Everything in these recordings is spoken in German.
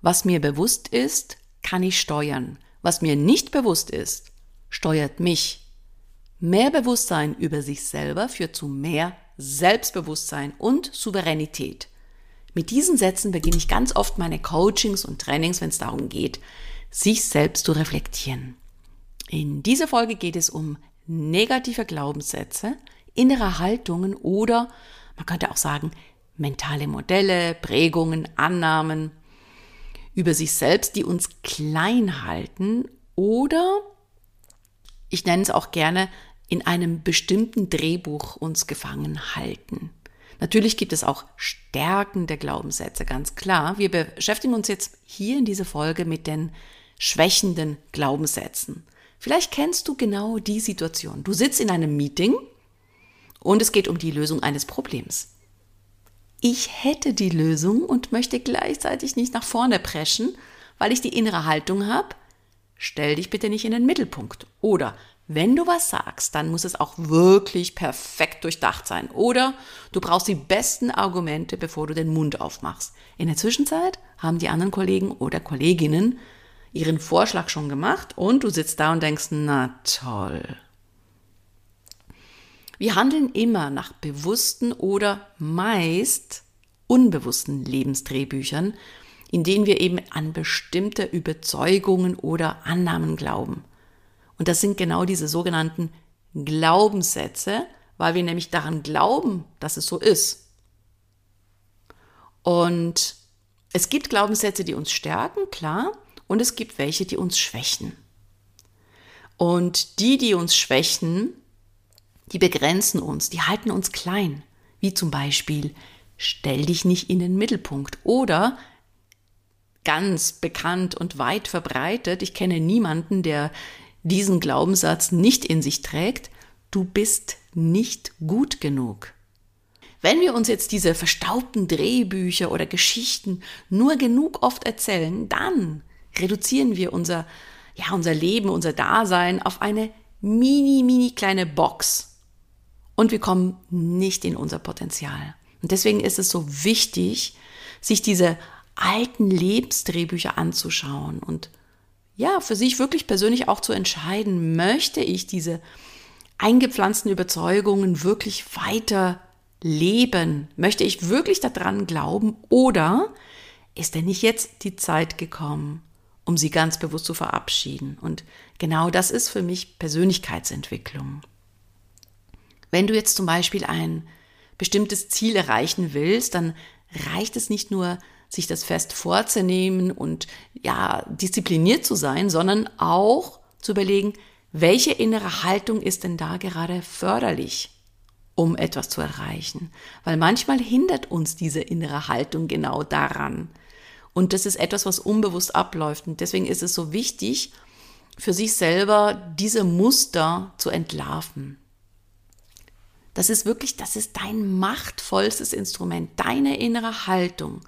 Was mir bewusst ist, kann ich steuern. Was mir nicht bewusst ist, steuert mich. Mehr Bewusstsein über sich selber führt zu mehr Selbstbewusstsein und Souveränität. Mit diesen Sätzen beginne ich ganz oft meine Coachings und Trainings, wenn es darum geht, sich selbst zu reflektieren. In dieser Folge geht es um negative Glaubenssätze, innere Haltungen oder man könnte auch sagen mentale Modelle, Prägungen, Annahmen, über sich selbst, die uns klein halten oder ich nenne es auch gerne in einem bestimmten Drehbuch uns gefangen halten. Natürlich gibt es auch Stärken der Glaubenssätze, ganz klar. Wir beschäftigen uns jetzt hier in dieser Folge mit den schwächenden Glaubenssätzen. Vielleicht kennst du genau die Situation. Du sitzt in einem Meeting und es geht um die Lösung eines Problems ich hätte die Lösung und möchte gleichzeitig nicht nach vorne preschen, weil ich die innere Haltung habe, stell dich bitte nicht in den Mittelpunkt. Oder wenn du was sagst, dann muss es auch wirklich perfekt durchdacht sein. Oder du brauchst die besten Argumente, bevor du den Mund aufmachst. In der Zwischenzeit haben die anderen Kollegen oder Kolleginnen ihren Vorschlag schon gemacht und du sitzt da und denkst, na toll. Wir handeln immer nach bewussten oder meist unbewussten Lebensdrehbüchern, in denen wir eben an bestimmte Überzeugungen oder Annahmen glauben. Und das sind genau diese sogenannten Glaubenssätze, weil wir nämlich daran glauben, dass es so ist. Und es gibt Glaubenssätze, die uns stärken, klar, und es gibt welche, die uns schwächen. Und die, die uns schwächen, die begrenzen uns, die halten uns klein, wie zum Beispiel stell dich nicht in den Mittelpunkt. Oder ganz bekannt und weit verbreitet, ich kenne niemanden, der diesen Glaubenssatz nicht in sich trägt, du bist nicht gut genug. Wenn wir uns jetzt diese verstaubten Drehbücher oder Geschichten nur genug oft erzählen, dann reduzieren wir unser, ja, unser Leben, unser Dasein auf eine mini, mini kleine Box und wir kommen nicht in unser Potenzial. Und deswegen ist es so wichtig, sich diese alten Lebensdrehbücher anzuschauen und ja, für sich wirklich persönlich auch zu entscheiden, möchte ich diese eingepflanzten Überzeugungen wirklich weiter leben? Möchte ich wirklich daran glauben? Oder ist denn nicht jetzt die Zeit gekommen, um sie ganz bewusst zu verabschieden? Und genau das ist für mich Persönlichkeitsentwicklung. Wenn du jetzt zum Beispiel ein bestimmtes Ziel erreichen willst, dann reicht es nicht nur, sich das fest vorzunehmen und ja, diszipliniert zu sein, sondern auch zu überlegen, welche innere Haltung ist denn da gerade förderlich, um etwas zu erreichen? Weil manchmal hindert uns diese innere Haltung genau daran. Und das ist etwas, was unbewusst abläuft. Und deswegen ist es so wichtig, für sich selber diese Muster zu entlarven. Das ist wirklich, das ist dein machtvollstes Instrument, deine innere Haltung.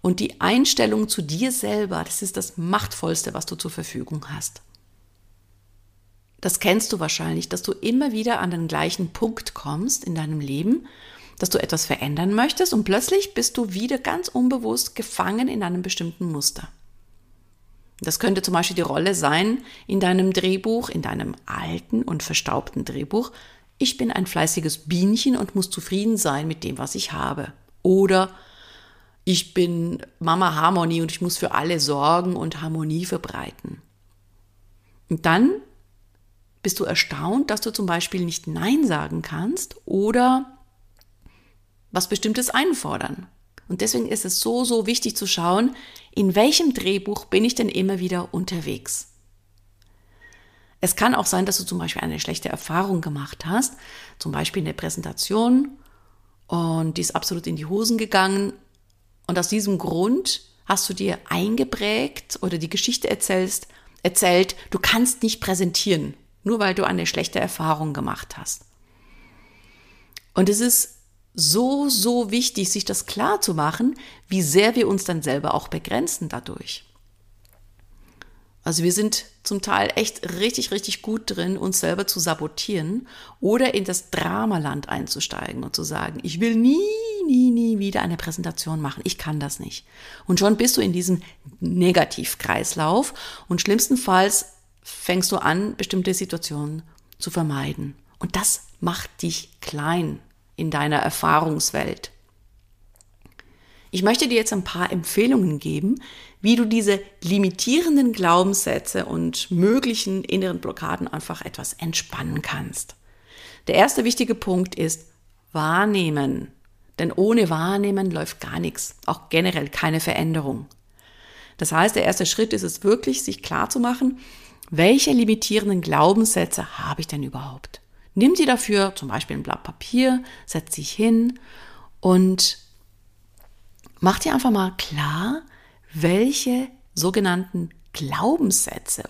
Und die Einstellung zu dir selber, das ist das machtvollste, was du zur Verfügung hast. Das kennst du wahrscheinlich, dass du immer wieder an den gleichen Punkt kommst in deinem Leben, dass du etwas verändern möchtest und plötzlich bist du wieder ganz unbewusst gefangen in einem bestimmten Muster. Das könnte zum Beispiel die Rolle sein in deinem Drehbuch, in deinem alten und verstaubten Drehbuch, ich bin ein fleißiges Bienchen und muss zufrieden sein mit dem, was ich habe. Oder ich bin Mama Harmonie und ich muss für alle sorgen und Harmonie verbreiten. Und dann bist du erstaunt, dass du zum Beispiel nicht Nein sagen kannst oder was Bestimmtes einfordern. Und deswegen ist es so, so wichtig zu schauen, in welchem Drehbuch bin ich denn immer wieder unterwegs. Es kann auch sein, dass du zum Beispiel eine schlechte Erfahrung gemacht hast, zum Beispiel eine Präsentation und die ist absolut in die Hosen gegangen und aus diesem Grund hast du dir eingeprägt oder die Geschichte erzählst, erzählt, du kannst nicht präsentieren, nur weil du eine schlechte Erfahrung gemacht hast. Und es ist so, so wichtig, sich das klar zu machen, wie sehr wir uns dann selber auch begrenzen dadurch. Also wir sind zum Teil echt richtig, richtig gut drin, uns selber zu sabotieren oder in das Dramaland einzusteigen und zu sagen, ich will nie, nie, nie wieder eine Präsentation machen. Ich kann das nicht. Und schon bist du in diesem Negativkreislauf und schlimmstenfalls fängst du an, bestimmte Situationen zu vermeiden. Und das macht dich klein in deiner Erfahrungswelt. Ich möchte dir jetzt ein paar Empfehlungen geben, wie du diese limitierenden Glaubenssätze und möglichen inneren Blockaden einfach etwas entspannen kannst. Der erste wichtige Punkt ist wahrnehmen. Denn ohne Wahrnehmen läuft gar nichts, auch generell keine Veränderung. Das heißt, der erste Schritt ist es wirklich, sich klar zu machen, welche limitierenden Glaubenssätze habe ich denn überhaupt? Nimm dir dafür zum Beispiel ein Blatt Papier, setz dich hin und mach dir einfach mal klar, welche sogenannten Glaubenssätze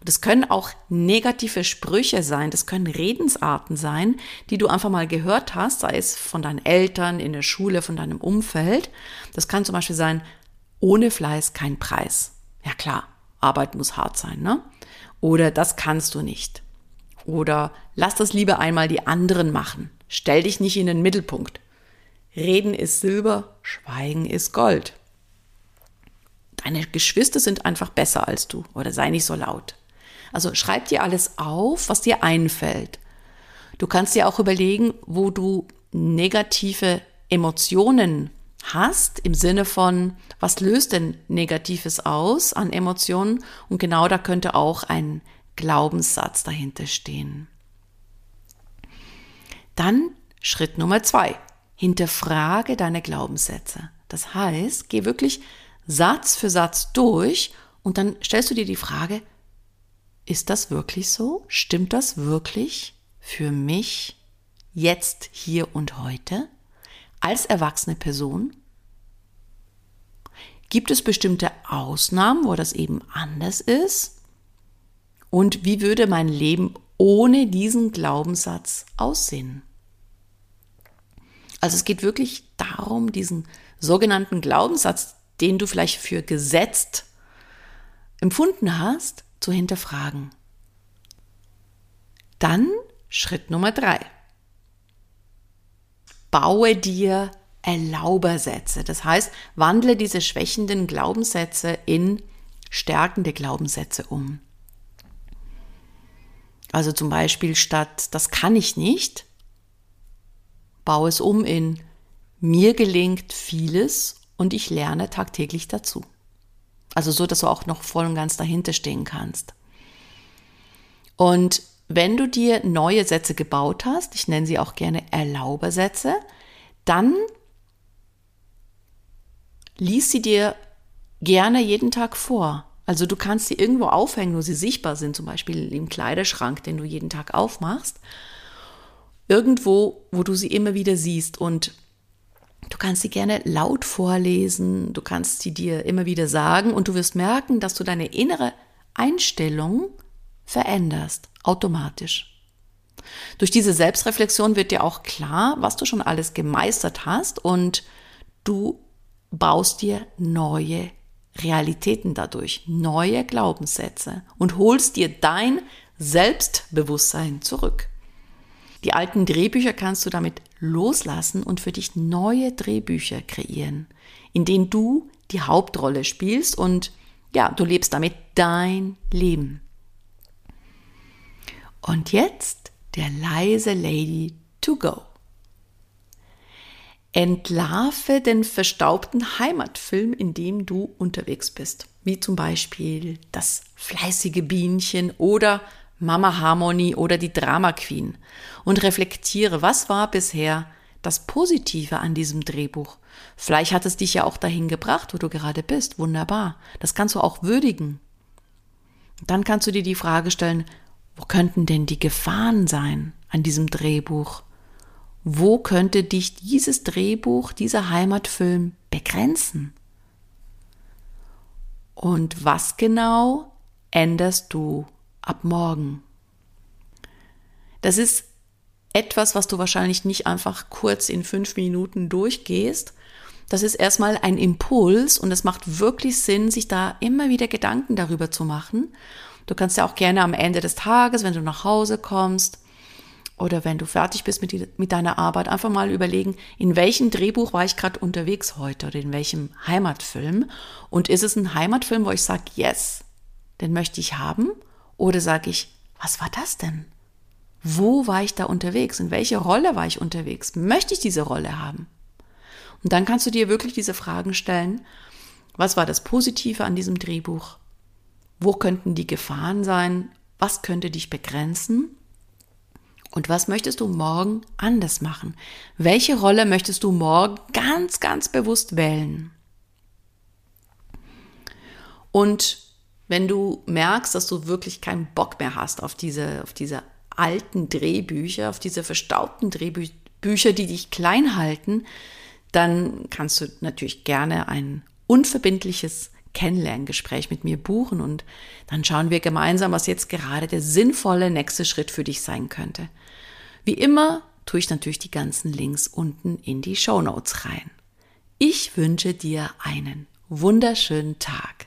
und das können auch negative Sprüche sein, das können Redensarten sein, die du einfach mal gehört hast, sei es von deinen Eltern, in der Schule, von deinem Umfeld. Das kann zum Beispiel sein, ohne Fleiß kein Preis. Ja klar, Arbeit muss hart sein, ne? Oder das kannst du nicht. Oder lass das lieber einmal die anderen machen. Stell dich nicht in den Mittelpunkt. Reden ist Silber, Schweigen ist Gold. Deine Geschwister sind einfach besser als du oder sei nicht so laut. Also schreib dir alles auf, was dir einfällt. Du kannst dir auch überlegen, wo du negative Emotionen hast, im Sinne von, was löst denn Negatives aus an Emotionen? Und genau da könnte auch ein Glaubenssatz dahinter stehen. Dann Schritt Nummer zwei. Hinterfrage deine Glaubenssätze. Das heißt, geh wirklich Satz für Satz durch und dann stellst du dir die Frage, ist das wirklich so? Stimmt das wirklich für mich jetzt, hier und heute? Als erwachsene Person? Gibt es bestimmte Ausnahmen, wo das eben anders ist? Und wie würde mein Leben ohne diesen Glaubenssatz aussehen? Also es geht wirklich darum, diesen sogenannten Glaubenssatz, den du vielleicht für gesetzt empfunden hast, zu hinterfragen. Dann Schritt Nummer drei. Baue dir Erlaubersätze. Das heißt, wandle diese schwächenden Glaubenssätze in stärkende Glaubenssätze um. Also zum Beispiel statt das kann ich nicht, baue es um in mir gelingt vieles und ich lerne tagtäglich dazu. Also so, dass du auch noch voll und ganz dahinter stehen kannst. Und wenn du dir neue Sätze gebaut hast, ich nenne sie auch gerne Erlaubersätze, dann lies sie dir gerne jeden Tag vor. Also du kannst sie irgendwo aufhängen, wo sie sichtbar sind, zum Beispiel im Kleiderschrank, den du jeden Tag aufmachst. Irgendwo, wo du sie immer wieder siehst und Du kannst sie gerne laut vorlesen, du kannst sie dir immer wieder sagen und du wirst merken, dass du deine innere Einstellung veränderst, automatisch. Durch diese Selbstreflexion wird dir auch klar, was du schon alles gemeistert hast und du baust dir neue Realitäten dadurch, neue Glaubenssätze und holst dir dein Selbstbewusstsein zurück. Die alten Drehbücher kannst du damit loslassen und für dich neue Drehbücher kreieren, in denen du die Hauptrolle spielst und ja, du lebst damit dein Leben. Und jetzt der leise Lady to go. Entlarve den verstaubten Heimatfilm, in dem du unterwegs bist, wie zum Beispiel das fleißige Bienchen oder Mama Harmony oder die Drama Queen und reflektiere, was war bisher das Positive an diesem Drehbuch. Vielleicht hat es dich ja auch dahin gebracht, wo du gerade bist. Wunderbar. Das kannst du auch würdigen. Dann kannst du dir die Frage stellen, wo könnten denn die Gefahren sein an diesem Drehbuch? Wo könnte dich dieses Drehbuch, dieser Heimatfilm begrenzen? Und was genau änderst du ab morgen? Das ist etwas, was du wahrscheinlich nicht einfach kurz in fünf Minuten durchgehst. Das ist erstmal ein Impuls und es macht wirklich Sinn, sich da immer wieder Gedanken darüber zu machen. Du kannst ja auch gerne am Ende des Tages, wenn du nach Hause kommst, oder wenn du fertig bist mit, die, mit deiner Arbeit, einfach mal überlegen, in welchem Drehbuch war ich gerade unterwegs heute oder in welchem Heimatfilm. Und ist es ein Heimatfilm, wo ich sage, yes, den möchte ich haben? Oder sage ich, was war das denn? Wo war ich da unterwegs? In welche Rolle war ich unterwegs? Möchte ich diese Rolle haben? Und dann kannst du dir wirklich diese Fragen stellen. Was war das Positive an diesem Drehbuch? Wo könnten die Gefahren sein? Was könnte dich begrenzen? Und was möchtest du morgen anders machen? Welche Rolle möchtest du morgen ganz, ganz bewusst wählen? Und wenn du merkst, dass du wirklich keinen Bock mehr hast auf diese, auf diese alten Drehbücher, auf diese verstaubten Drehbücher, die dich klein halten, dann kannst du natürlich gerne ein unverbindliches Kennenlerngespräch mit mir buchen und dann schauen wir gemeinsam, was jetzt gerade der sinnvolle nächste Schritt für dich sein könnte. Wie immer tue ich natürlich die ganzen Links unten in die Show Notes rein. Ich wünsche dir einen wunderschönen Tag.